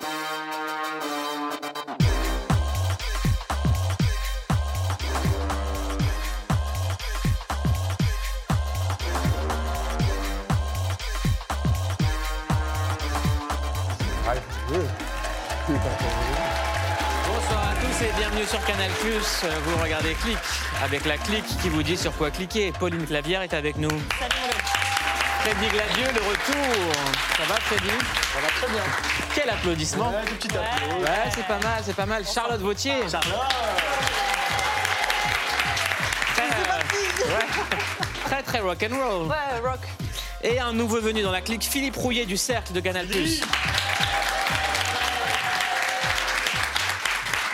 Bonsoir à tous et bienvenue sur Canal+. Vous regardez Clic, avec la clique qui vous dit sur quoi cliquer. Pauline Clavière est avec nous. Freddy Gladieux, le retour. Ça va Freddy? Ça va très bien. Quel applaudissement Ouais, du petit applaudissement. Ouais, c'est pas mal, c'est pas mal. Charlotte Vautier. Charlotte Très, euh, ouais. très, très rock and roll. Ouais, rock. Et un nouveau venu dans la clique, Philippe Rouillet du Cercle de Canal+.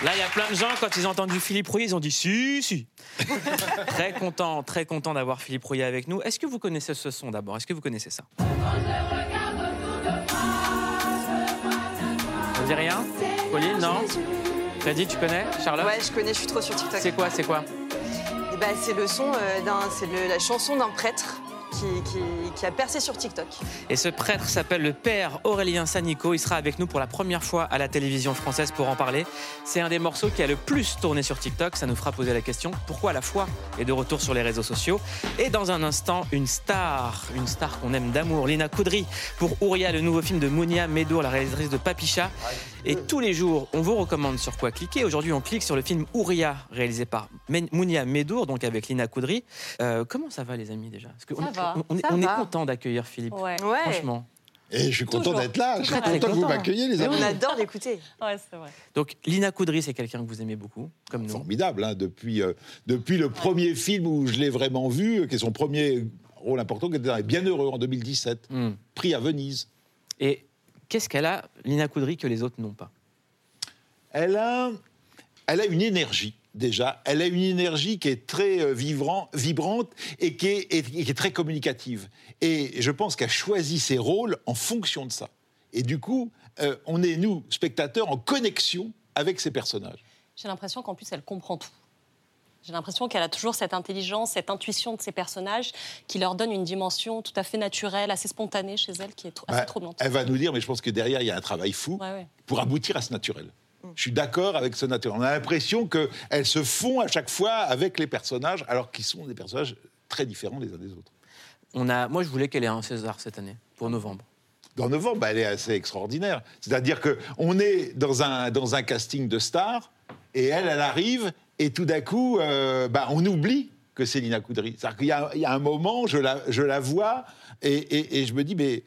Là, il y a plein de gens, quand ils ont entendu Philippe Rouillet, ils ont dit si, si. très content, très content d'avoir Philippe Rouillet avec nous. Est-ce que vous connaissez ce son d'abord? Est-ce que vous connaissez ça? Dit rien Pauline, non Freddy, tu connais Charlotte Ouais, je connais, je suis trop sur TikTok. C'est quoi, c'est quoi Et bah, c'est le son euh, d'un, c'est le- la chanson d'un prêtre qui, a percé sur TikTok. Et ce prêtre s'appelle le père Aurélien Sanico. Il sera avec nous pour la première fois à la télévision française pour en parler. C'est un des morceaux qui a le plus tourné sur TikTok. Ça nous fera poser la question pourquoi la foi est de retour sur les réseaux sociaux? Et dans un instant, une star, une star qu'on aime d'amour, Lina Koudry, pour Ouria, le nouveau film de Mounia Medour, la réalisatrice de Papicha. Et tous les jours, on vous recommande sur quoi cliquer. Aujourd'hui, on clique sur le film Ouria, réalisé par Mounia Medour, donc avec Lina Koudry. Euh, comment ça va, les amis, déjà? Parce que Ça on, va, on- on est, ça on est va. content d'accueillir Philippe. Ouais. Franchement. Et je suis content Toujours. d'être là. Je suis Très, très content que vous content. m'accueilliez, les amis. On adore l'écouter. ouais c'est vrai. Donc, Lina Koudry, c'est quelqu'un que vous aimez beaucoup, comme nous. Formidable, hein, depuis, euh, depuis le premier film où je l'ai vraiment vu, euh, qui est son premier rôle important, qui était dans Les Bienheureux en 2017, Hmm. prix à Venise. Et qu'est-ce qu'elle a, Lina Koudry, que les autres n'ont pas? Elle a, elle a une énergie. Déjà, elle a une énergie qui est très euh, vivran- vibrante et qui est, et qui est très communicative. Et je pense qu'elle choisit ses rôles en fonction de ça. Et du coup, euh, on est, nous, spectateurs, en connexion avec ces personnages. J'ai l'impression qu'en plus, elle comprend tout. J'ai l'impression qu'elle a toujours cette intelligence, cette intuition de ses personnages qui leur donne une dimension tout à fait naturelle, assez spontanée chez elle, qui est tr- assez troublante. elle va nous dire, mais je pense que derrière, il y a un travail fou Ouais, ouais. pour aboutir à ce naturel. Je suis d'accord avec ce naturel. On a l'impression qu'elles se font à chaque fois avec les personnages, alors qu'ils sont des personnages très différents les uns des autres. On a, Moi, je voulais qu'elle ait un César cette année, pour novembre. Dans novembre, bah, elle est assez extraordinaire. C'est-à-dire qu'on est dans un, dans un casting de stars, et elle, elle arrive, et tout d'un coup, euh, bah, on oublie que c'est Lina Koudry. C'est-à-dire qu'il y, a- il y a un moment, je la, je la vois, et, et- je me dis, mais,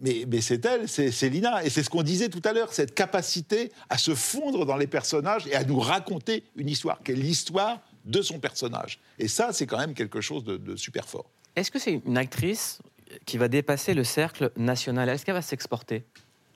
mais, mais c'est elle, c'est Lina. Et c'est ce qu'on disait tout à l'heure, cette capacité à se fondre dans les personnages et à nous raconter une histoire, qui est l'histoire de son personnage. Et ça, c'est quand même quelque chose de, de super fort. Est-ce que c'est une actrice qui va dépasser le cercle national? Est-ce qu'elle va s'exporter?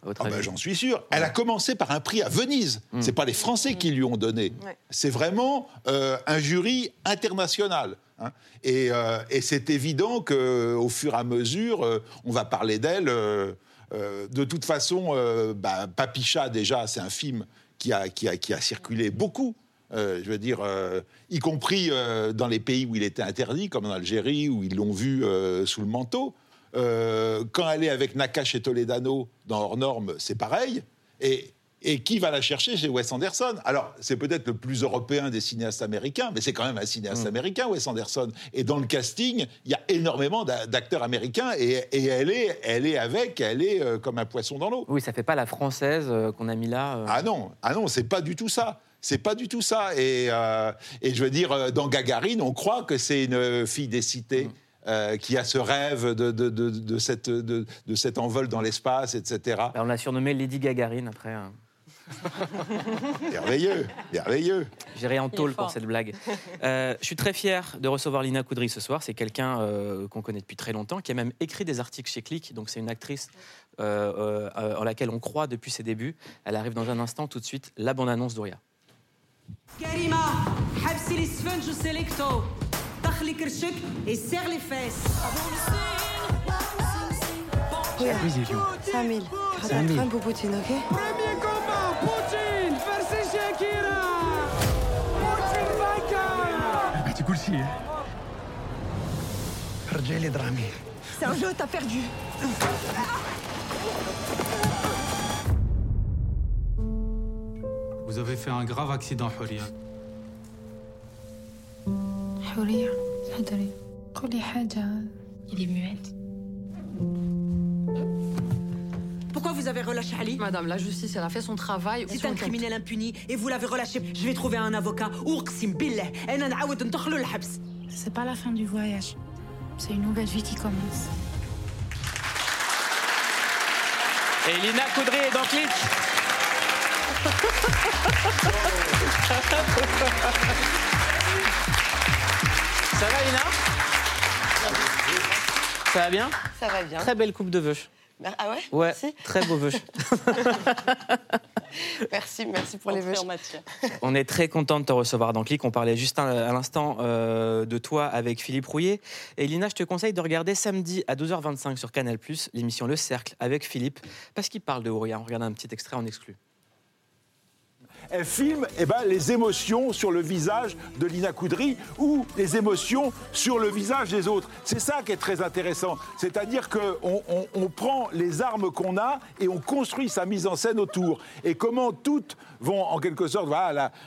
Ah ben, avis J'en suis sûr. Elle a commencé par un prix à Venise. C'est pas les Français qui lui ont donné. Ouais. C'est vraiment euh, un jury international. hein. Et, euh, et c'est évident qu'au fur et à mesure, euh, on va parler d'elle. euh, euh, de toute façon, euh, bah, Papicha, déjà, c'est un film qui a, qui a, qui a circulé beaucoup. Euh, je veux dire, euh, y compris euh, dans les pays où il était interdit, comme en Algérie, où ils l'ont vu euh, sous le manteau. Euh, quand elle est avec Nakash et Toledano dans Hors Normes, c'est pareil. Et, et qui va la chercher C'est Wes Anderson? Alors, c'est peut-être le plus européen des cinéastes américains, mais c'est quand même un cinéaste américain, Wes Anderson. Et dans le casting, il y a énormément d'a- d'acteurs américains, et, et elle, est, elle est avec, elle est euh, comme un poisson dans l'eau. Oui, ça fait pas la française euh, qu'on a mis là. Ah non, ah non, c'est pas du tout ça. C'est pas du tout ça. Et, euh, et je veux dire, dans Gagarine, on croit que c'est une fille des cités. Euh, qui a ce rêve de, de, de, de cette, de, de cet envol dans l'espace, etc. Alors, on l'a surnommée Lady Gagarine après. hein. Merveilleux, merveilleux. J'irai en tôle pour cette blague. Euh, je suis très fier de recevoir Lina Koudry ce soir. C'est quelqu'un euh, qu'on connaît depuis très longtemps, qui a même écrit des articles chez Click. Donc c'est une actrice euh, euh, euh, en laquelle on croit depuis ses débuts. Elle arrive dans un instant, tout de suite, la bande-annonce d'Ouria par les kirchuk et serre les fesses. Yeah. 5000. 5000. Trump ou Poutine, ok? Premier combat, Poutine versus Shakira Poutine vainqueur ah bah, Petit coup de Rejets les dramis. C'est un jeu, t'as perdu. Vous avez fait un grave accident, Horia. حورية حضري قولي حاجة Il est muette. Pourquoi vous avez relâché Ali Madame, la justice, elle a fait son travail. C'est un criminel impuni et vous l'avez relâché. Je vais trouver un avocat. أقسم بالله أنا نعاود ندخله الحبس. C'est pas la fin du voyage. C'est une nouvelle vie qui commence. Et Lina Coudry est dans Click. Ça va Lina Ça va bien Ça va bien. Très belle coupe de vœux. Ah ouais Ouais, Merci. très beau vœux. Merci, merci pour les vœux. On est très content de te recevoir dans Click. On parlait juste à l'instant euh, de toi avec Philippe Rouillet. Et Lina, je te conseille de regarder samedi à 12h25 sur Canal+, l'émission Le Cercle avec Philippe, parce qu'il parle de Ouria. On regarde un petit extrait en exclu. Elle filme eh ben, les émotions sur le visage de Lina Coudry ou les émotions sur le visage des autres. C'est ça qui est très intéressant. C'est-à-dire qu'on on, prend les armes qu'on a et on construit sa mise en scène autour. Et comment toutes vont en quelque sorte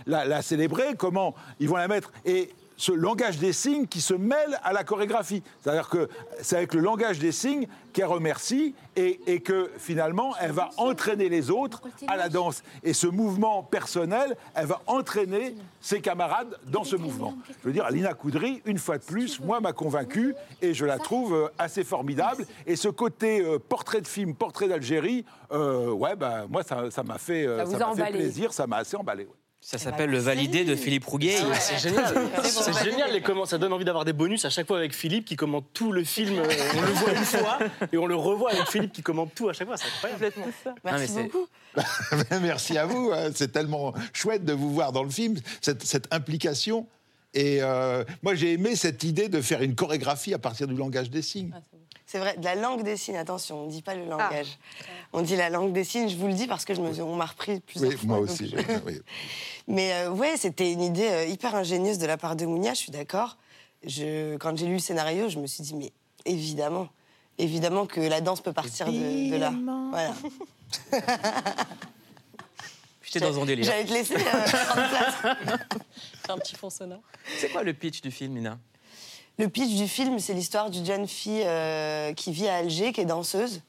la- la célébrer, comment ils vont la mettre. Et ce langage des signes qui se mêle à la chorégraphie. C'est-à-dire que c'est avec le langage des signes qu'elle remercie et, et que finalement, elle va entraîner les autres à la danse. Et ce mouvement personnel, elle va entraîner ses camarades dans ce mouvement. Je veux dire, Lina Coudry, une fois de plus, moi, m'a convaincu et je la trouve euh, assez formidable. Et ce côté euh, portrait de film, portrait d'Algérie, euh, ouais, bah, moi, ça ça m'a fait, euh, Ça ça fait plaisir, ça m'a assez emballé. ouais. Ça s'appelle Le Validé de Philippe Rouillet. Ouais, c'est génial. C'est génial les comments. Ça donne envie d'avoir des bonus à chaque fois avec Philippe qui commente tout le film. euh, On le voit une fois et on le revoit avec Philippe qui commente tout à chaque fois. C'est incroyable. Merci mais c'est- beaucoup. Merci à vous. hein. C'est tellement chouette de vous voir dans le film, cette, cette implication. Et euh, moi, j'ai aimé cette idée de faire une chorégraphie à partir du langage des signes. C'est vrai, de la langue des signes, attention, on ne dit pas le langage. On dit la langue des signes, je vous le dis parce que je me, on m'a repris plusieurs Oui, fois. moi aussi. je- oui. Mais euh, ouais, c'était une idée euh, hyper ingénieuse de la part de Mounia, je suis d'accord. Je, quand j'ai lu le scénario, je me suis dit, mais évidemment, évidemment que la danse peut partir de, de là. Voilà. J'étais dans un délire. J'allais te laisser euh, prendre place. Un petit fond sonore. C'est quoi le pitch du film, Lina Le pitch du film, c'est l'histoire d'une jeune fille euh, qui vit à Alger, qui est danseuse,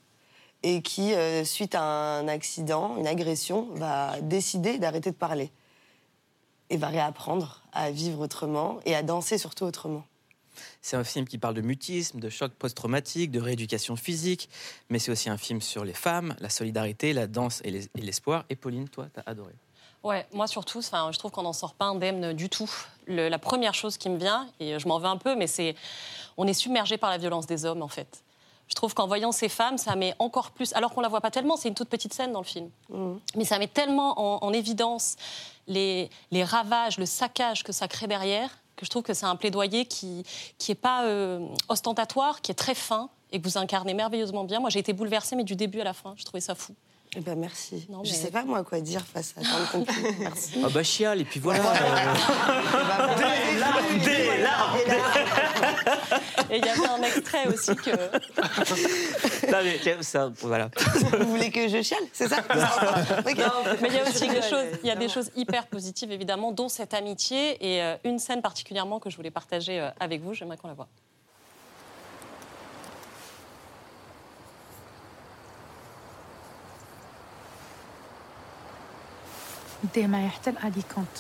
et qui, euh, suite à un accident, une agression, va décider d'arrêter de parler. Et va réapprendre à vivre autrement et à danser surtout autrement. C'est un film qui parle de mutisme, de choc post-traumatique, de rééducation physique, mais c'est aussi un film sur les femmes, la solidarité, la danse et les- et l'espoir. Et Pauline, toi, t'as adoré. Ouais, moi surtout, je trouve qu'on n'en sort pas indemne du tout. Le- la première chose qui me vient, et je m'en veux un peu, mais c'est on est submergé par la violence des hommes en fait. Je trouve qu'en voyant ces femmes, ça met encore plus, alors qu'on la voit pas tellement, c'est une toute petite scène dans le film, mais ça met tellement en, en évidence les, les ravages, le saccage que ça crée derrière, que je trouve que c'est un plaidoyer qui qui est pas euh, ostentatoire, qui est très fin et que vous incarnez merveilleusement bien. Moi, j'ai été bouleversée, mais du début à la fin, je trouvais ça fou. Eh ben merci. Non, Je mais- sais pas moi quoi dire face à tant de compliments. Merci. Ah bah chial, et puis voilà. Des larmes, des larmes, Et il y avait un extrait aussi que. Non, mais, ça, voilà. Vous voulez que je chiale, c'est ça? Mais il y a aussi des choses, il y a des choses hyper positives évidemment, dont cette amitié et euh, une scène particulièrement que je voulais partager euh, avec vous. J'aimerais qu'on la voit. ديما حتى الادي كونت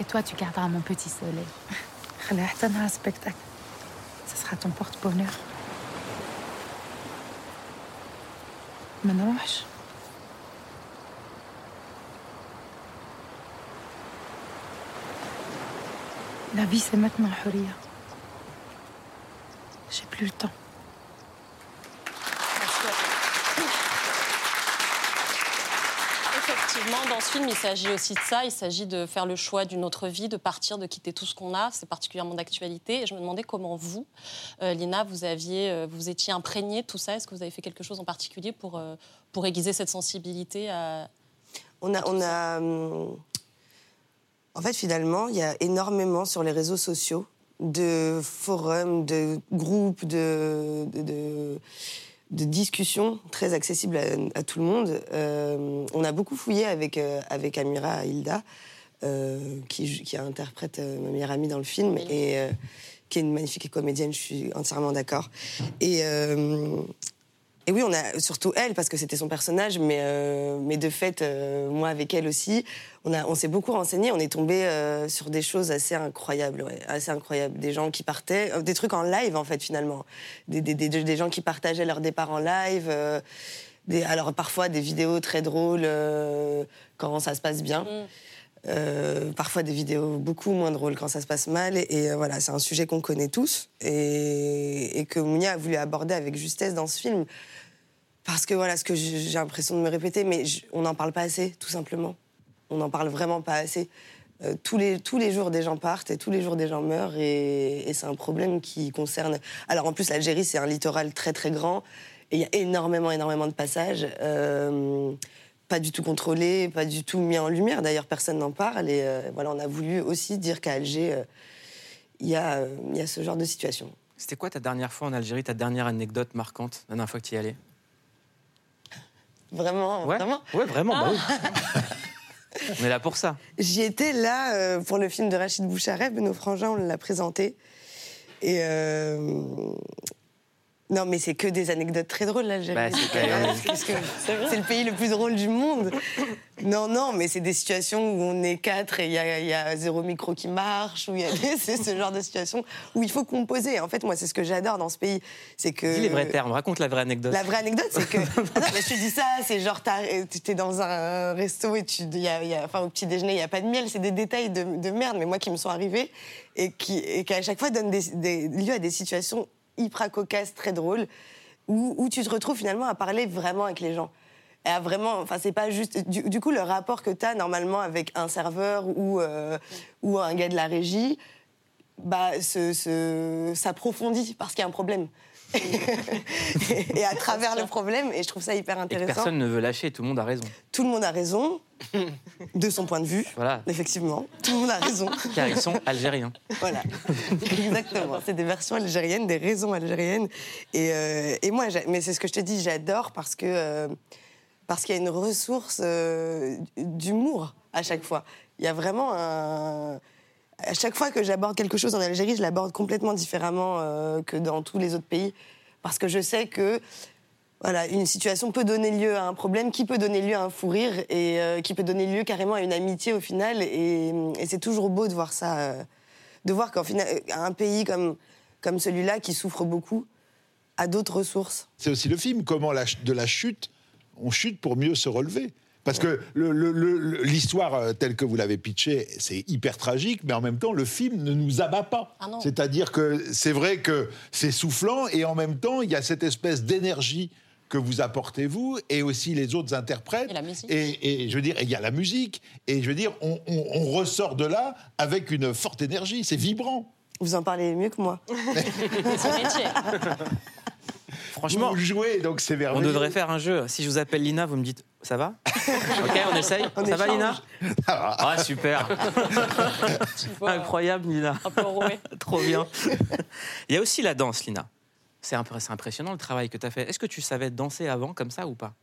Et toi, tu garderas mon petit soleil. خليها حتى نهار spectacle. Ce sera ton porte-bonheur. ما نروحش La vie, c'est maintenant, Huria. J'ai plus le temps. Effectivement, dans ce film, il s'agit aussi de ça. Il s'agit de faire le choix d'une autre vie, de partir, de quitter tout ce qu'on a. C'est particulièrement d'actualité. Et je me demandais comment vous, euh, Lina, vous aviez, euh, vous étiez imprégnée de tout ça. Est-ce que vous avez fait quelque chose en particulier pour euh, pour aiguiser cette sensibilité à On a, on a. En fait, finalement, il y a énormément sur les réseaux sociaux de forums, de groupes, de, de, de- de discussions très accessibles à, à tout le monde. Euh, on a beaucoup fouillé avec, euh, avec Amira Hilda, euh, qui, qui interprète ma meilleure amie dans le film, et qui est une magnifique comédienne, je suis entièrement d'accord. Et, et oui, on a surtout elle, parce que c'était son personnage, mais, euh, mais de fait, euh, moi avec elle aussi, on, a- on s'est beaucoup renseigné, on est tombé euh, sur des choses assez incroyables, ouais, assez incroyables. Des gens qui partaient, des trucs en live en fait finalement. Des, des, des- des gens qui partageaient leur départ en live. des, alors parfois des vidéos très drôles quand ça se passe bien. Euh, parfois des vidéos beaucoup moins drôles quand ça se passe mal. Et, et, voilà, c'est un sujet qu'on connaît tous et, et que Mounia a voulu aborder avec justesse dans ce film. Parce que voilà, ce que j'ai l'impression de me répéter, mais on n'en parle pas assez, tout simplement. On n'en parle vraiment pas assez. Euh, tous, les, tous les jours, des gens partent et tous les jours, des gens meurent. Et, c'est un problème qui concerne. Alors en plus, l'Algérie, c'est un littoral très très grand. Et il y a énormément, énormément de passages. euh, pas du tout contrôlés, pas du tout mis en lumière. D'ailleurs, personne n'en parle. Et euh, voilà, on a voulu aussi dire qu'à Alger, il y, a, il y a ce genre de situation. C'était quoi ta dernière fois en Algérie, ta dernière anecdote marquante, la dernière fois que tu y allais Vraiment, Ouais, vraiment. ouais, vraiment. bah oui. On est là pour ça. J'y étais là euh, pour le film de Rachid Bouchareb, Nos frangins, on l'a présenté. Et. euh, Non, mais c'est que des anecdotes très drôles, l'Algérie. Bah, c'est quand même- Parce que c'est le pays le plus drôle du monde. Non, non, mais c'est des situations où on est quatre et il y a, y zéro micro qui marche, où il y a des- c'est ce genre de situation où il faut composer. En fait, moi, c'est ce que j'adore dans ce pays. C'est que. Dis les vrais termes, raconte la vraie anecdote. La vraie anecdote, c'est que. Ah non, mais je te dis ça, c'est genre, t'as- t'es dans un resto et tu, y a, y a- enfin, au petit déjeuner, il n'y a pas de miel. C'est des détails de, de merde, mais moi qui me sont arrivés et qui, et qui à chaque fois donnent des, des- lieu à des situations hyper cocasses, très drôles, où, tu te retrouves finalement à parler vraiment avec les gens. Et à vraiment, enfin, c'est pas juste. Du, coup, le rapport que tu as normalement avec un serveur ou, euh, ou un gars de la régie, bah, s'approfondit parce qu'il y a un problème. et à travers le problème, et je trouve ça hyper Et intéressant. personne ne veut lâcher, tout le monde a raison. Tout le monde a raison, de son point de vue, Voilà, effectivement. Tout le monde a raison. car ils sont algériens. Voilà, exactement. C'est des versions algériennes, des raisons algériennes. Et, euh, et moi, mais c'est ce que je te dis, j'adore parce que euh, parce qu'il y a une ressource euh, d'humour à chaque fois. Il y a vraiment un à chaque fois que j'aborde quelque chose en Algérie, je l'aborde complètement différemment euh, que dans tous les autres pays. Parce que je sais que voilà, une situation peut donner lieu à un problème, qui peut donner lieu à un fou rire, et euh, qui peut donner lieu carrément à une amitié au final. Et, c'est toujours beau de voir ça, euh, de voir qu'en un pays comme, comme celui-là, qui souffre beaucoup, a d'autres ressources. C'est aussi le film, comment de la chute, on chute pour mieux se relever. Parce que le- le- le- le- l'histoire euh, telle que vous l'avez pitchée, c'est hyper tragique, mais en même temps, le film ne nous abat pas. Ah. C'est-à-dire que c'est vrai que c'est soufflant, et en même temps, il y a cette espèce d'énergie que vous apportez vous, et aussi les autres interprètes. Et la musique. Et, et je veux dire, il y a la musique, et je veux dire, on, on- on ressort de là avec une forte énergie, c'est vibrant. Vous en parlez mieux que moi. C'est métier. Franchement, Vous jouez, donc c'est on devrait faire un jeu. Si je vous appelle Lina, vous me dites ça va Ok, on essaye On Ça va, échange. Lina Ah, super vois, Incroyable, Lina. Un peu enroué. Trop bien. Il y a aussi la danse, Lina. C'est impressionnant le travail que tu as fait. Est-ce que tu savais danser avant, comme ça, ou pas?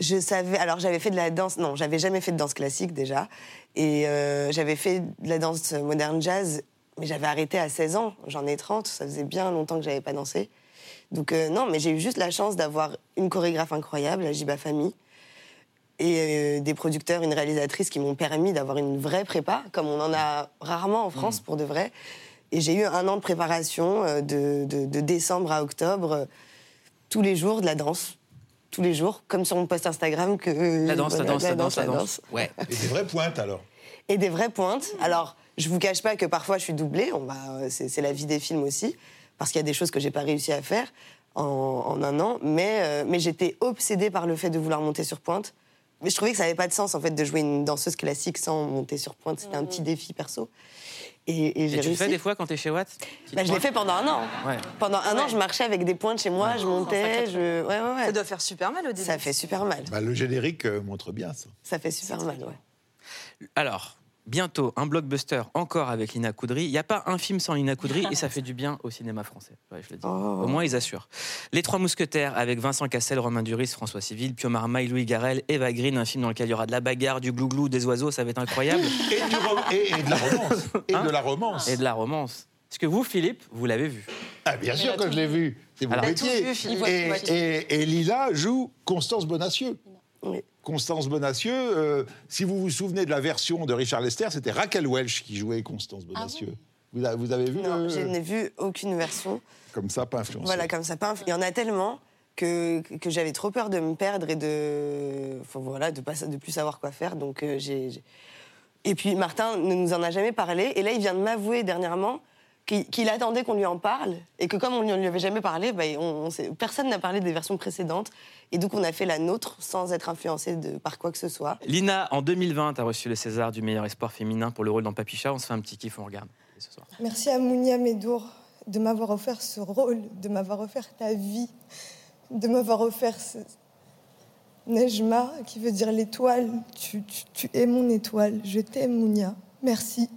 Je savais. Alors, j'avais fait de la danse. Non, j'avais jamais fait de danse classique déjà. Et euh, j'avais fait de la danse moderne jazz, mais j'avais arrêté à 16 ans. J'en ai 30. Ça faisait bien longtemps que j'avais pas dansé. Donc, euh, non, mais j'ai eu juste la chance d'avoir une chorégraphe incroyable, Ajiba Fami, et euh, des producteurs, une réalisatrice qui m'ont permis d'avoir une vraie prépa, comme on en a rarement en France pour de vrai. Et j'ai eu un an de préparation euh, de, de- de décembre à octobre, tous les jours de la danse. Tous les jours, comme sur mon post Instagram que La danse, la danse, la danse, la danse. Ouais. Et des vraies pointes alors? et des vraies pointes. Alors, je vous cache pas que parfois je suis doublée, on va, c'est, c'est la vie des films aussi, parce qu'il y a des choses que j'ai pas réussi à faire en, en un an, mais, euh, mais j'étais obsédée par le fait de vouloir monter sur pointe. Mais je trouvais que ça n'avait pas de sens en fait de jouer une danseuse classique sans monter sur pointe. C'était un petit défi perso. Et, et j'ai Et tu le réussi. fais des fois quand t'es chez Watt? Bah, je l'ai fait pendant un an. Ouais. Pendant un an, je marchais avec des pointes chez moi, je montais, je... Ouais, ouais, ouais. Ça doit faire super mal au début. Ça fait super mal. Bah, le générique euh, montre bien ça. Ça fait super mal, ouais. Alors, bientôt un blockbuster encore avec Lina Coudry. Il n'y a pas un film sans Lina Coudry et ça fait du bien au cinéma français. Ouais, je le dis. Au moins, ils assurent. Les Trois Mousquetaires avec Vincent Cassel, Romain Duris, François Civil, Pio Marmaille, Louis Garrel, Eva Green, un film dans lequel il y aura de la bagarre, du glouglou, des oiseaux, ça va être incroyable. Et, du ro- et- et de la romance. Et Hein de la romance. et de la romance. Est-ce que vous, Philippe, vous l'avez vu Ah, bien sûr que je l'ai vu. C'est mon Alors- métier. Vu, Philippe. et, et- et Lila joue Constance Bonacieux. Oui. Constance Bonacieux, euh, si vous vous souvenez de la version de Richard Lester, c'était Raquel Welch qui jouait Constance Bonacieux. vous, a- vous avez vu Non, le- je n'ai vu aucune version. Comme ça, pas influencé. Voilà, comme ça. pas Il y en a tellement que, que j'avais trop peur de me perdre et de, enfin, voilà, de pas de plus savoir quoi faire. Donc euh, j'ai- Et puis Martin ne nous en a jamais parlé. Et là, il vient de m'avouer dernièrement qu'il attendait qu'on lui en parle et que comme on ne lui avait jamais parlé, bah, on, on sait- personne n'a parlé des versions précédentes. Et donc on a fait la nôtre sans être influencé de, par quoi que ce soit. Lina, en 2020, a reçu le César du meilleur espoir féminin pour le rôle dans Papicha. On se fait un petit kiff, on regarde ce soir. Merci à Mounia Medour de m'avoir offert ce rôle, de m'avoir offert ta vie, de m'avoir offert ce Nejma, qui veut dire l'étoile. Tu, tu- tu es mon étoile. Je t'aime, Mounia. Merci.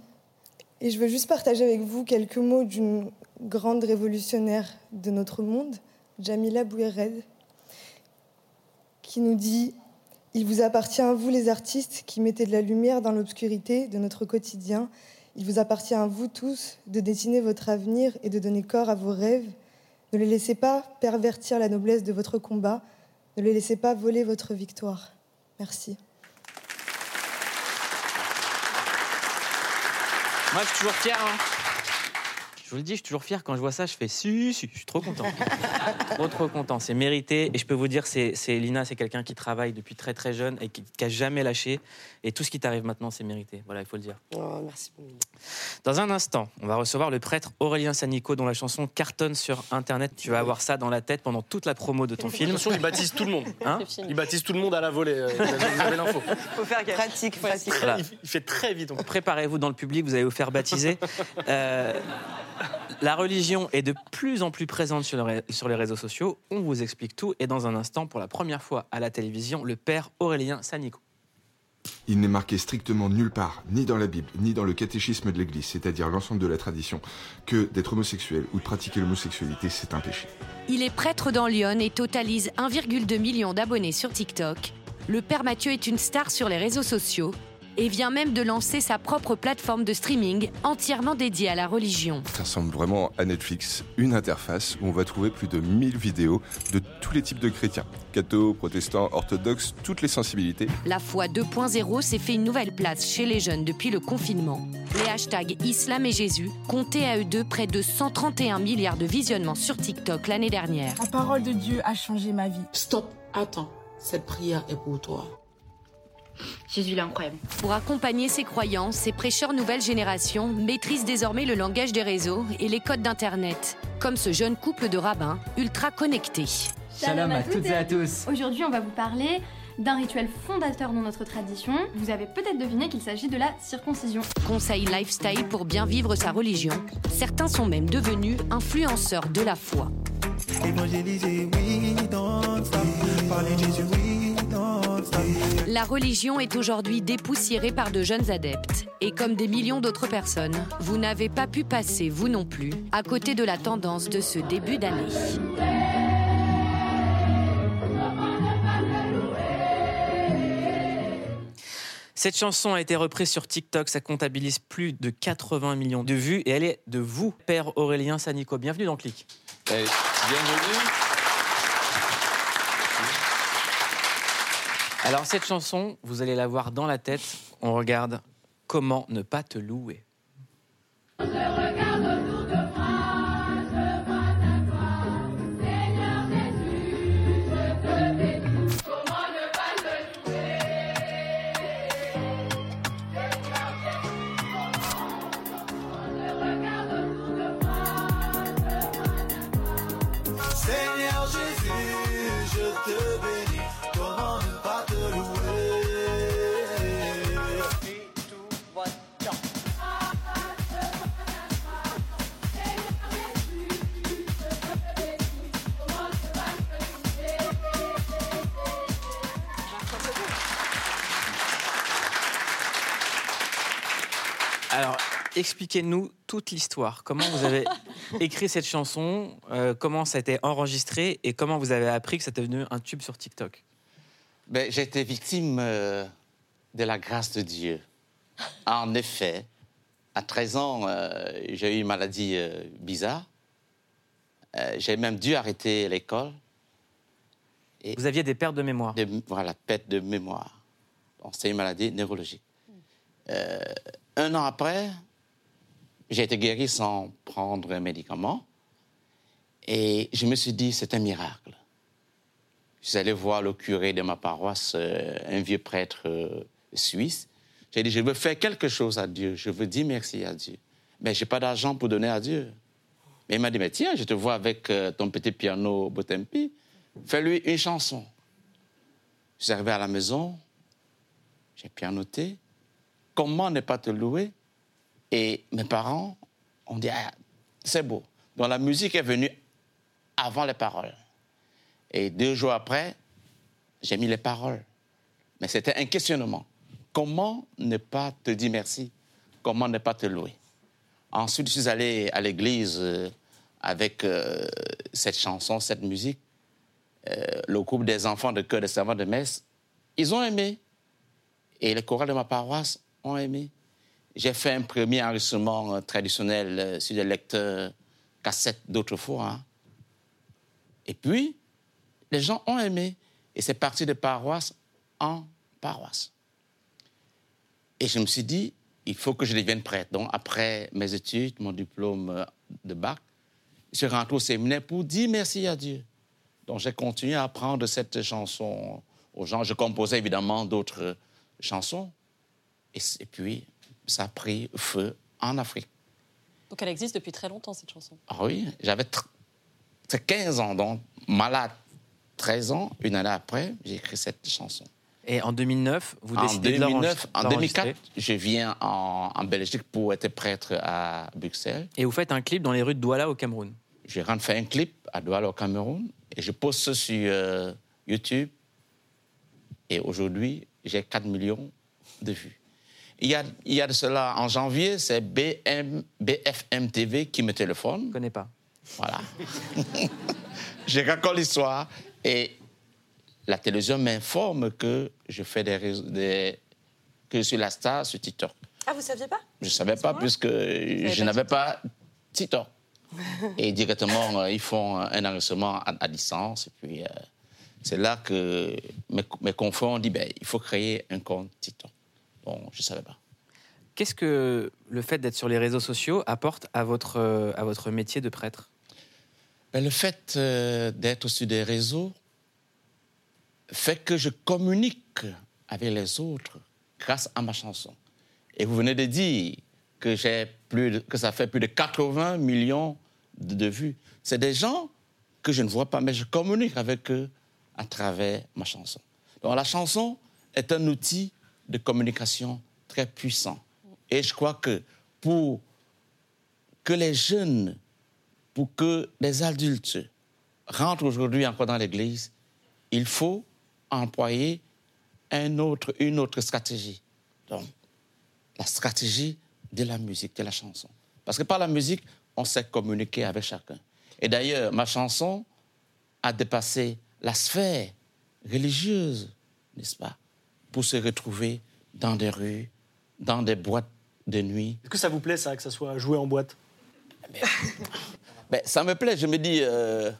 Et je veux juste partager avec vous quelques mots d'une grande révolutionnaire de notre monde, Jamila Bouéred, qui nous dit Il vous appartient à vous, les artistes, qui mettez de la lumière dans l'obscurité de notre quotidien. Il vous appartient à vous tous de dessiner votre avenir et de donner corps à vos rêves. Ne les laissez pas pervertir la noblesse de votre combat. Ne les laissez pas voler votre victoire. Merci. Moi, je suis toujours fier. hein. Je vous le dis, je suis toujours fier quand je vois ça. Je fais si, si, je suis trop content. trop, trop content. C'est mérité. Et je peux vous dire, c'est c'est- Lina, c'est quelqu'un qui travaille depuis très, très jeune et qui n'a jamais lâché. Et tout ce qui t'arrive maintenant, c'est mérité. Voilà, il faut le dire. Oh, merci. Dans un instant, on va recevoir le prêtre Aurélien Sanico, dont la chanson cartonne sur Internet. Tu vas avoir ça dans la tête pendant toute la promo de ton film. Attention, il baptise tout le monde. Hein. Il baptise tout le monde à la volée. euh, Vous avez l'info. Faut faire gaffe. Pratique, pratique. Voilà. Il, fait très vite. Préparez-vous dans le public, vous allez vous faire baptiser. Euh, la religion est de plus en plus présente sur, le ré- sur les réseaux sociaux. On vous explique tout. Et dans un instant, pour la première fois à la télévision, le père Aurélien Sanico. Il n'est marqué strictement nulle part, ni dans la Bible, ni dans le catéchisme de l'Église, c'est-à-dire l'ensemble de la tradition, que d'être homosexuel ou de pratiquer l'homosexualité, c'est un péché. Il est prêtre dans Lyon et totalise 1,2 million d'abonnés sur TikTok. Le père Mathieu est une star sur les réseaux sociaux et vient même de lancer sa propre plateforme de streaming entièrement dédiée à la religion. Ça ressemble vraiment à Netflix, une interface où on va trouver plus de 1000 vidéos de tous les types de chrétiens, cathos, protestants, orthodoxes, toutes les sensibilités. La foi 2.0 s'est fait une nouvelle place chez les jeunes depuis le confinement. Les hashtags Islam et Jésus comptaient à eux deux près de 131 milliards de visionnements sur TikTok l'année dernière. La parole de Dieu a changé ma vie. Stop, attends, cette prière est pour toi. Jésus, il est incroyable. Pour accompagner ses croyants, ces prêcheurs nouvelle génération maîtrisent désormais le langage des réseaux et les codes d'Internet, comme ce jeune couple de rabbins ultra connectés. Shalom à toutes et à tous. Aujourd'hui, on va vous parler d'un rituel fondateur dans notre tradition. Vous avez peut-être deviné qu'il s'agit de la circoncision. Conseil lifestyle pour bien vivre sa religion. Certains sont même devenus influenceurs de la foi. Évangéliser, oui, stop. Parler de Jésus, oui. La religion est aujourd'hui dépoussiérée par de jeunes adeptes. Et comme des millions d'autres personnes, vous n'avez pas pu passer, vous non plus, à côté de la tendance de ce début d'année. Cette chanson a été reprise sur TikTok, ça comptabilise plus de 80 millions de vues et elle est de vous, père Aurélien Sanico. Bienvenue dans Clic. bienvenue. Alors cette chanson, vous allez la voir dans la tête. On regarde Comment ne pas te louer. Expliquez-nous toute l'histoire. Comment vous avez écrit cette chanson euh, Comment ça a été enregistré Et comment vous avez appris que ça était devenu un tube sur TikTok? Ben, j'ai été victime euh, de la grâce de Dieu. En effet, à 13 ans, euh, j'ai eu une maladie euh, bizarre. Euh, j'ai même dû arrêter l'école. Vous aviez des pertes de mémoire Des- Voilà, perte de mémoire. Donc, c'est une maladie neurologique. Euh, un an après, j'ai été guéri sans prendre un médicament. Et je me suis dit, c'est un miracle. Je suis allé voir le curé de ma paroisse, euh, un vieux prêtre euh, suisse. J'ai dit, je veux faire quelque chose à Dieu. Je veux dire merci à Dieu. Mais je n'ai pas d'argent pour donner à Dieu. Mais il m'a dit, mais tiens, je te vois avec euh, ton petit piano Botempi. Fais-lui une chanson. Je suis arrivé à la maison, j'ai pianoté. Comment ne pas te louer? Et mes parents ont dit, ah, c'est beau. Donc la musique est venue avant les paroles. Et deux jours après, j'ai mis les paroles. Mais c'était un questionnement. Comment ne pas te dire merci? Comment ne pas te louer? Ensuite, je suis allé à l'église euh, avec euh, cette chanson, cette musique. Euh, le groupe des enfants de cœur des servants de messe, ils ont aimé. Et les chorales de ma paroisse ont aimé. J'ai fait un premier enregistrement euh, traditionnel euh, sur des lecteurs cassettes d'autrefois. hein. Et puis, les gens ont aimé. Et c'est parti de paroisse en paroisse. Et je me suis dit, il faut que je devienne prêtre. Donc, après mes études, mon diplôme euh, de bac, je suis rentré au séminaire pour dire merci à Dieu. Donc, j'ai continué à apprendre cette chanson aux gens. Je composais évidemment d'autres chansons. Et puis, ça a pris feu en Afrique. Donc elle existe depuis très longtemps, cette chanson. Ah oui, j'avais tr- c'est 15 ans, donc malade 13 ans. Une année après, j'ai écrit cette chanson. Et en 2009, vous en décidez de 2009, en l'enregistrer. 2004, je viens en, en Belgique pour être prêtre à Bruxelles. Et vous faites un clip dans les rues de Douala au Cameroun. Je rentre faire un clip à Douala au Cameroun et je poste ça sur euh, YouTube. Et aujourd'hui, j'ai 4 millions de vues. Il y a, il y a de cela, en janvier, c'est BM, BFM TV qui me téléphone. Je ne connais pas. Voilà. je raconte l'histoire et la télévision m'informe que je fais des, réseaux- des- que je suis la star sur TikTok. Ah, vous saviez pas? Je ne savais pas puisque je n'avais pas TikTok. Et directement, euh, ils font un enregistrement à, à distance. Et puis, euh, c'est là que mes, mes confrères ont dit ben, il faut créer un compte TikTok. Bon, je ne savais pas. Qu'est-ce que le fait d'être sur les réseaux sociaux apporte à votre, euh, à votre métier de prêtre? Ben, le fait euh, d'être sur des réseaux fait que je communique avec les autres grâce à ma chanson. Et vous venez de dire que, j'ai plus de- que ça fait plus de 80 millions de, de vues. C'est des gens que je ne vois pas, mais je communique avec eux à travers ma chanson. Donc la chanson est un outil de communication très puissant. Et je crois que pour que les jeunes pour que les adultes rentrent aujourd'hui encore dans l'Église, il faut employer un autre, une autre stratégie. Donc, la stratégie de la musique, de la chanson. Parce que par la musique, on sait communiquer avec chacun. Et d'ailleurs, ma chanson a dépassé la sphère religieuse, n'est-ce pas, pour se retrouver dans des rues, dans des boîtes de nuit, Est-ce que ça vous plaît, ça, que ça soit joué en boîte? Ben, ça me plaît. Je me dis, euh,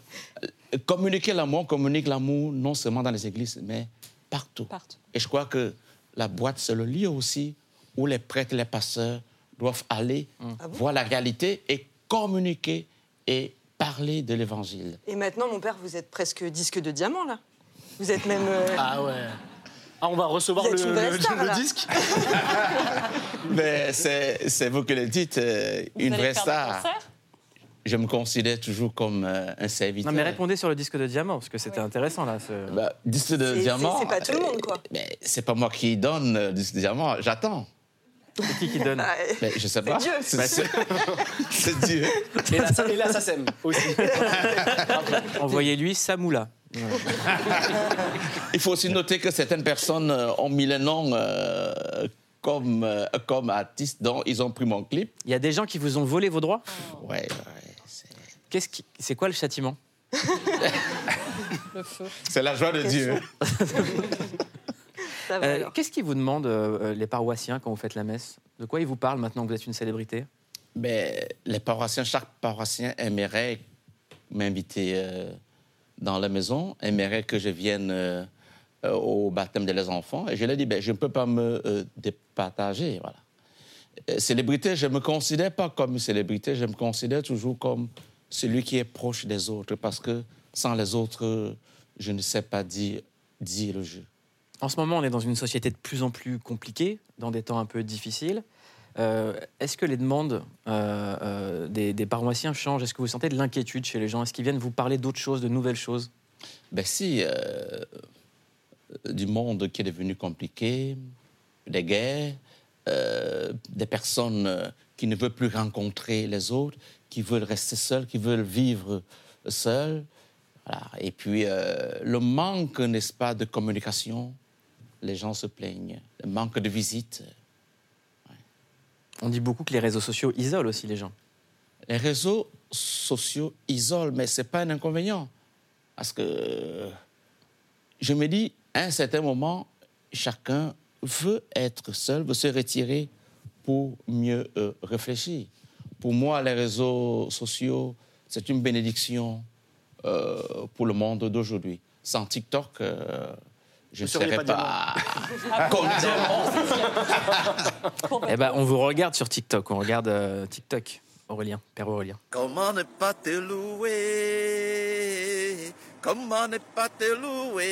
communiquer l'amour, communique l'amour non seulement dans les églises, mais partout. Et je crois que la boîte, c'est le lieu aussi où les prêtres, les pasteurs doivent aller voir la réalité et communiquer et parler de l'évangile. Et maintenant, mon père, vous êtes presque disque de diamant, là. Vous êtes même. euh, Ah ouais. Ah, on va recevoir le, le- star, le disque. Mais c'est c'est vous qui le dites, euh, une vraie star. Je me considère toujours comme euh, un serviteur. Non, mais répondez sur le disque de diamant, parce que c'était intéressant là. ce- Bah, disque de C'est- diamant. c'est- c'est pas tout le monde, quoi. euh, Mais c'est pas moi qui donne euh, disque de diamant, j'attends. C'est qui qui donne Mais je sais pas. Dieu. C'est c'est Dieu. Et là, ça, et là, ça sème aussi. Envoyez-lui Samoula. Il faut aussi noter que certaines personnes euh, ont mis le nom euh, comme, euh, comme artiste, dont ils ont pris mon clip. Il y a des gens qui vous ont volé vos droits Ouais, ouais. Qu'est-ce qui... C'est quoi le châtiment? Le feu. C'est la joie de Dieu. Euh, Qu'est-ce qu'ils vous demandent, euh, les paroissiens, quand vous faites la messe? De quoi ils vous parlent maintenant que vous êtes une célébrité? Mais les paroissiens, chaque paroissien aimerait m'inviter euh, dans la maison, aimerait que je vienne euh, euh, au baptême de leurs enfants. Et je leur dis, ben, je ne peux pas me euh, départager. Voilà. Euh, Célébrité, je ne me considère pas comme une célébrité, je me considère toujours comme celui qui est proche des autres, parce que sans les autres, je ne sais pas dire, dire le jeu. En ce moment, on est dans une société de plus en plus compliquée, dans des temps un peu difficiles. Euh, Est-ce que les demandes euh, euh, des, paroissiens changent? Est-ce que vous sentez de l'inquiétude chez les gens? Est-ce qu'ils viennent vous parler d'autres choses, de nouvelles choses? Ben si, du monde qui est devenu compliqué, des guerres, des personnes qui ne veulent plus rencontrer les autres, qui veulent rester seules, qui veulent vivre seules. Et puis, le manque, n'est-ce pas, de communication, les gens se plaignent. Le manque de visite. On dit beaucoup que les réseaux sociaux isolent aussi les gens. Les réseaux sociaux isolent, mais ce n'est pas un inconvénient. Parce que je me dis, à un certain moment, chacun veut être seul, veut se retirer pour mieux euh, réfléchir. Pour moi, les réseaux sociaux, c'est une bénédiction euh, pour le monde d'aujourd'hui. Sans TikTok, euh, je ne serais pas pas Eh ben, on vous regarde sur TikTok. On regarde euh, TikTok, Aurélien, Père Aurélien. Comment ne pas te louer? Comment ne pas te louer?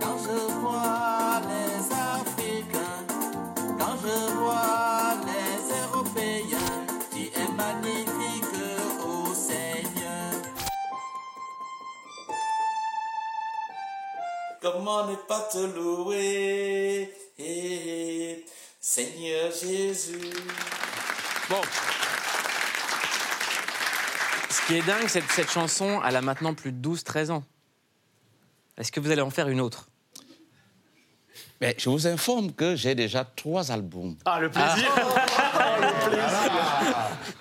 Quand je vois les Africains, quand je vois Comment ne pas te louer? Seigneur Jésus. Bon. Ce qui est dingue, c'est que cette chanson, elle a maintenant plus de 12-13 ans. Est-ce que vous allez en faire une autre? Mais je vous informe que j'ai déjà trois albums. Ah, le plaisir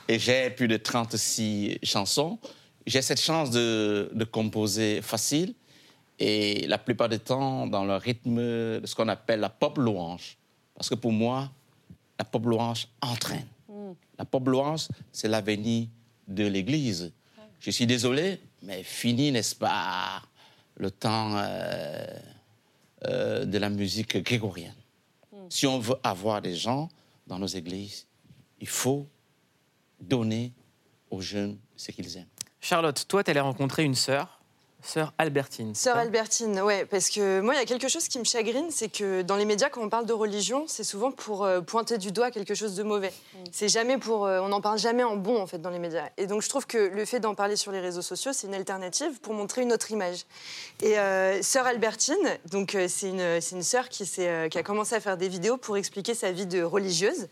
Et j'ai plus de 36 chansons. J'ai cette chance de, de composer facile et la plupart du temps dans le rythme de ce qu'on appelle la pop louange. Parce que pour moi, la pop louange entraîne. La pop louange, c'est l'avenir de l'Église. Je suis désolé, mais fini, n'est-ce pas, le temps euh, euh, de la musique grégorienne. Si on veut avoir des gens dans nos églises, il faut donner aux jeunes ce qu'ils aiment. Charlotte, toi, tu allais rencontrer une sœur, sœur Albertine. Sœur Albertine, ouais, parce que moi, il y a quelque chose qui me chagrine, c'est que dans les médias, quand on parle de religion, c'est souvent pour euh, pointer du doigt quelque chose de mauvais. C'est jamais pour, euh, on n'en parle jamais en bon en fait dans les médias. Et donc je trouve que le fait d'en parler sur les réseaux sociaux, c'est une alternative pour montrer une autre image. Et euh, Sœur Albertine, donc euh, c'est une, c'est une sœur qui, euh, a commencé à faire des vidéos pour expliquer sa vie de religieuse.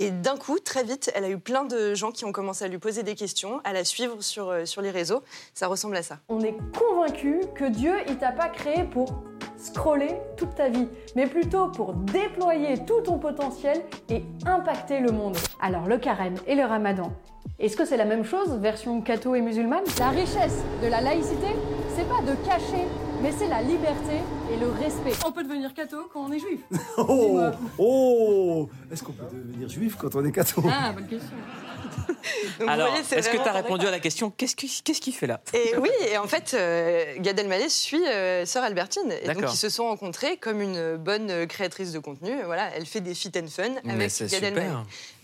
Et d'un coup, très vite, elle a eu plein de gens qui ont commencé à lui poser des questions, à la suivre sur, euh, sur les réseaux. Ça ressemble à ça. On est convaincu que Dieu, il t'a pas créé pour scroller toute ta vie, mais plutôt pour déployer tout ton potentiel et impacter le monde. Alors le carême et le ramadan, est-ce que c'est la même chose, version catho et musulmane? La richesse de la laïcité, c'est pas de cacher, mais c'est la liberté et le respect. On peut devenir catho quand on est juif. Oh, oh Est-ce qu'on peut devenir juif quand on est catho? Ah, bonne question. Donc, Alors, est-ce que tu as répondu à la question Qu'est-ce qu'il qu'est-ce qu'il fait là? Et oui, et en fait, euh, Gad Elmaleh suit euh, Sœur Albertine. Et donc, ils se sont rencontrés comme une bonne créatrice de contenu. Voilà, elle fait des fit and fun Mais avec Gad super. Elmaleh.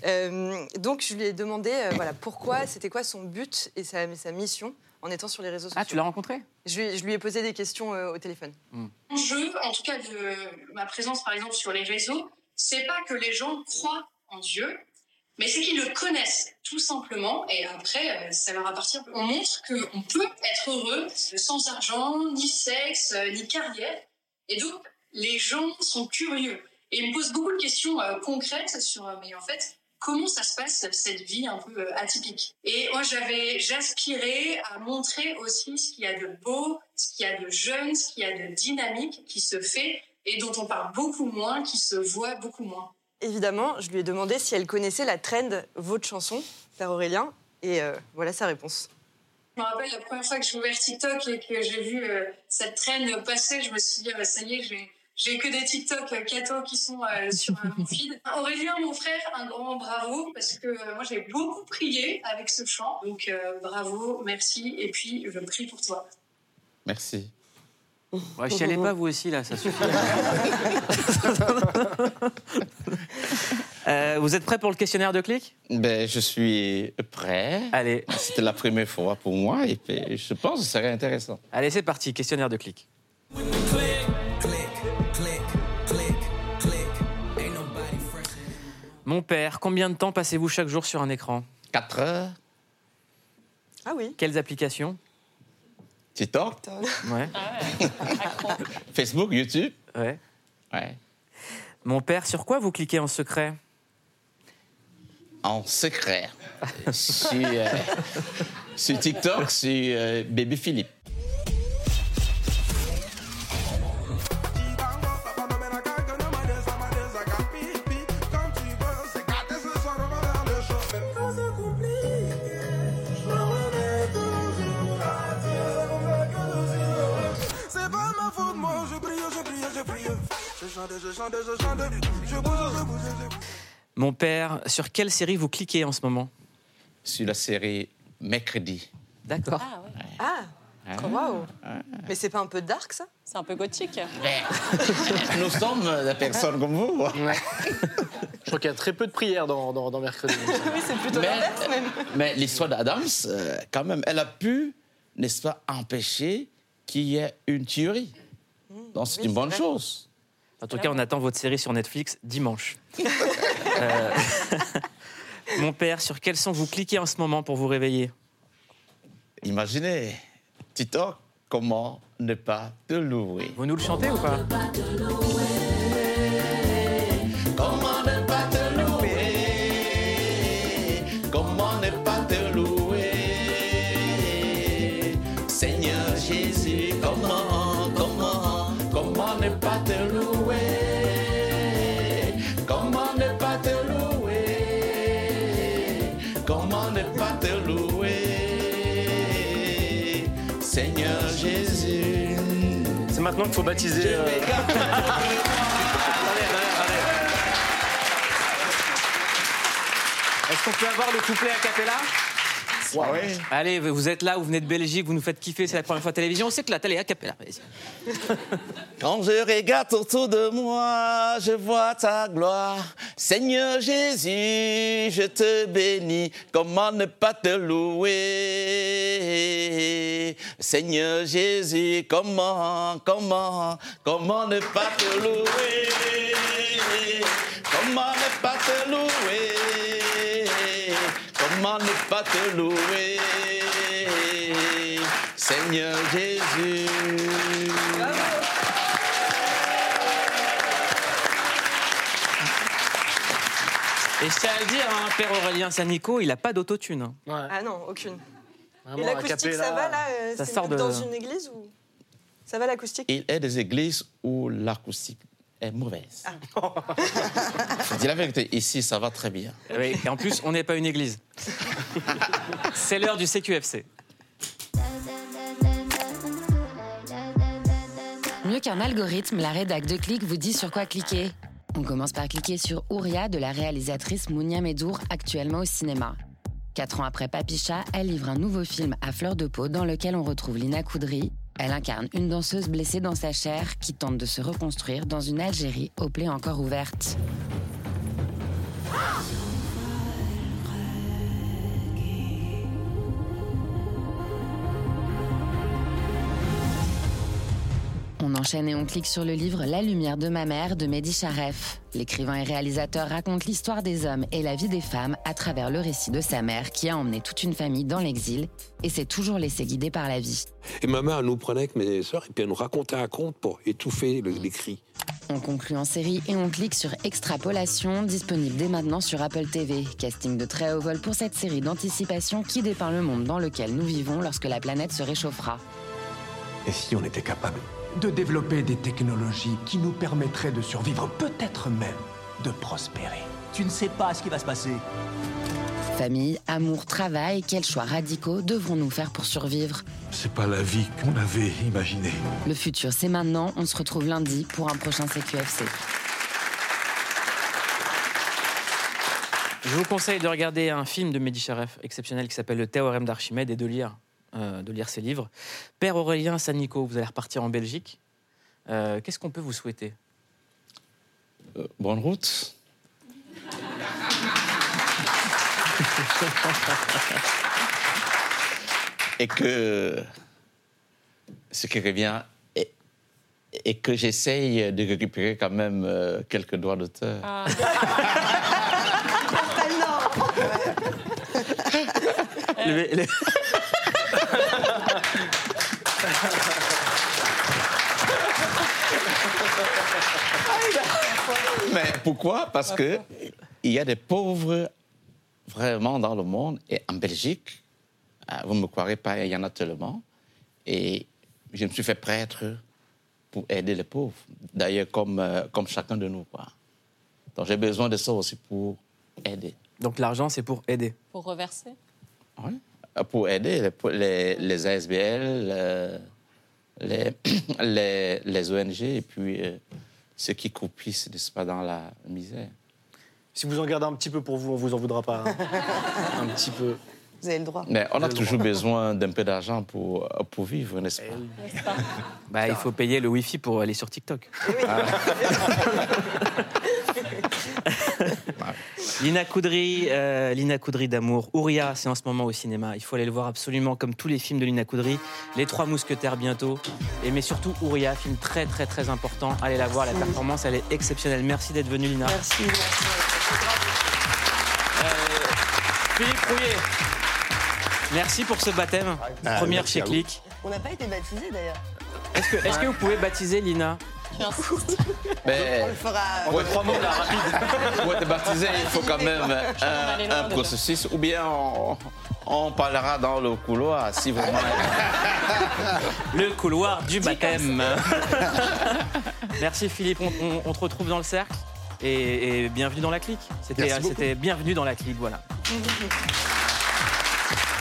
Euh, donc, je lui ai demandé euh, voilà, pourquoi, c'était quoi son but et sa, sa mission en étant sur les réseaux sociaux. Ah, tu l'as rencontré? Je lui, je lui ai posé des questions euh, au téléphone. L'enjeu, en tout cas de ma présence par exemple sur les réseaux, c'est pas que les gens croient en Dieu, mais c'est qu'ils le connaissent tout simplement. Et après, euh, ça leur appartient. On montre qu'on peut être heureux sans argent, ni sexe, euh, ni carrière. Et donc, les gens sont curieux. Et ils me posent beaucoup de questions euh, concrètes sur, mais en fait, comment ça se passe cette vie un peu atypique? Et moi, j'avais, j'aspirais à montrer aussi ce qu'il y a de beau, ce qu'il y a de jeune, ce qu'il y a de dynamique qui se fait et dont on parle beaucoup moins, qui se voit beaucoup moins. Évidemment, je lui ai demandé si elle connaissait la trend votre chanson, Père Aurélien, et euh, voilà sa réponse. Je me rappelle la première fois que j'ai ouvert TikTok et que j'ai vu euh, cette traîne passer, je me suis dit, ah ça y est, j'ai, j'ai que des TikTok euh, cathos qui sont euh, sur euh, mon feed. Aurélien, mon frère, un grand bravo, parce que euh, moi j'ai beaucoup prié avec ce chant. Donc euh, bravo, merci, et puis je prie pour toi. Merci. Ouais, chialez pas vous aussi là, ça suffit. Euh, vous êtes prêt pour le questionnaire de clic? Ben, je suis prêt. Allez. C'était la première fois pour moi et puis je pense que ce serait intéressant. Allez, c'est parti, questionnaire de clic. Mon père, combien de temps passez-vous chaque jour sur un écran? 4 heures. Ah oui. Quelles applications? TikTok, Ouais. Facebook, YouTube? Ouais. Ouais. Mon père, sur quoi vous cliquez en secret? En secret. sur, euh, sur TikTok, sur euh, Baby Philippe. Mon père, sur quelle série vous cliquez en ce moment? Sur la série Mercredi. D'accord. Ah, Ah. waouh. Mais c'est pas un peu dark ça? C'est un peu gothique. Nous sommes des personnes comme vous. Je crois qu'il y a très peu de prières dans, dans, dans Mercredi. Oui, c'est plutôt Mais- même. Mais l'histoire d'Adams, euh, quand même, elle a pu, n'est-ce pas, empêcher qu'il y ait une tuerie. Donc c'est oui, une bonne vrai. chose. En tout cas, on attend votre série sur Netflix dimanche. Euh, Mon père, sur quel son vous cliquez en ce moment pour vous réveiller? Imaginez, TikTok, comment ne pas te louer? Vous nous le chantez ou pas? Maintenant qu'il faut baptiser. euh, Est-ce qu'on peut avoir le couplet a cappella? Ouais. Allez, vous êtes là, vous venez de Belgique, vous nous faites kiffer, c'est la première fois à la télévision, on s'éclate, allez, a cappella. vas-y. Quand je regarde autour de moi, je vois ta gloire. Seigneur Jésus, je te bénis. Comment ne pas te louer? Seigneur Jésus, comment, comment, comment ne pas te louer? Comment ne pas te louer? Pas te louer Seigneur Jésus. Et je tiens à le dire, hein, Père Aurélien Sanico, il n'a pas d'autotune. hein. Ah non, aucune. Vraiment, Et l'acoustique, ça va là euh, Ça C'est sort de- dans une église ou Ça va l'acoustique? Il y a des églises où l'acoustique est mauvaise. Je dis la vérité, ici, ça va très bien. Oui, et en plus, on n'est pas une église. c'est l'heure du CQFC. Mieux qu'un algorithme, la rédac de Click vous dit sur quoi cliquer. On commence par cliquer sur Ouria de la réalisatrice Mounia Medour, actuellement au cinéma. Quatre ans après Papicha, elle livre un nouveau film à fleur de peau dans lequel on retrouve Lina Koudry. Elle incarne une danseuse blessée dans sa chair qui tente de se reconstruire dans une Algérie aux plaies encore ouvertes. On enchaîne et on clique sur le livre La lumière de ma mère de Mehdi Charef. L'écrivain et réalisateur raconte l'histoire des hommes et la vie des femmes à travers le récit de sa mère qui a emmené toute une famille dans l'exil et s'est toujours laissé guider par la vie. Et ma mère, nous prenait avec mes sœurs et puis elle nous racontait un conte pour étouffer le- les cris. On conclut en série et on clique sur Extrapolation, disponible dès maintenant sur Apple TV. Casting de très haut vol pour cette série d'anticipation qui dépeint le monde dans lequel nous vivons lorsque la planète se réchauffera. Et si on était capable? De développer des technologies qui nous permettraient de survivre, peut-être même de prospérer. Tu ne sais pas ce qui va se passer. Famille, amour, travail, quels choix radicaux devrons-nous faire pour survivre? C'est pas la vie qu'on avait imaginée. Le futur, c'est maintenant. On se retrouve lundi pour un prochain CQFC. Je vous conseille de regarder un film de Mehdi Charef exceptionnel qui s'appelle Le théorème d'Archimède et de lire, euh, de lire ses livres. Père Aurélien Sanico, vous allez repartir en Belgique. Euh, Qu'est-ce qu'on peut vous souhaiter? Euh, bonne route. et que ce qui revient et, et que j'essaye de récupérer quand même euh, quelques droits d'auteur. Le- le- Mais pourquoi? Parce que il y a des pauvres vraiment dans le monde et en Belgique, euh, vous ne me croirez pas, il y en a tellement. Et je me suis fait prêtre pour aider les pauvres. D'ailleurs, comme, euh, comme chacun de nous. Quoi. Donc j'ai besoin de ça aussi pour aider. Donc l'argent, c'est pour aider. Pour reverser Oui. Pour aider les, pour les, les ASBL, euh, les, les, les ONG et puis euh, ceux qui croupissent, n'est-ce pas, dans la misère. Si vous en gardez un petit peu pour vous, on vous en voudra pas. hein. un petit peu. Vous avez le droit. Mais on a toujours besoin d'un peu d'argent pour, pour vivre, n'est-ce pas? Bah, il faut payer le Wi-Fi pour aller sur TikTok. Lina Coudry, euh, Lina Coudry d'amour. Ouria, c'est en ce moment au cinéma. Il faut aller le voir absolument comme tous les films de Lina Coudry. Les Trois Mousquetaires bientôt. Et mais surtout Ouria, film très très très important. Allez la voir, la performance elle est exceptionnelle. Merci d'être venue Lina. Merci. Philippe Rouillet. Merci pour ce baptême. Ah, Première merci chez. Click. On n'a pas été baptisés d'ailleurs. Est-ce que, est-ce que vous pouvez baptiser Lina? Mais On le fera. pour être, pour être baptisé, il faut quand même aller un, processus. Ou bien on, on parlera dans le couloir si vraiment. Le couloir du baptême. Merci Philippe, on, on- on te retrouve dans le cercle et, et bienvenue dans la clique. C'était bienvenue dans la clique, voilà.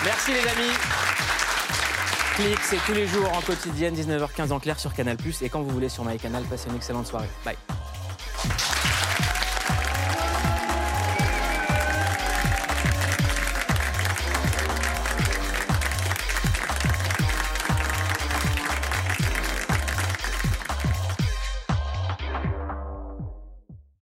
Merci les amis. C'est tous les jours en quotidienne, 19h15 en clair sur Canal+. Et quand vous voulez sur MyCanal, passez une excellente soirée. Bye.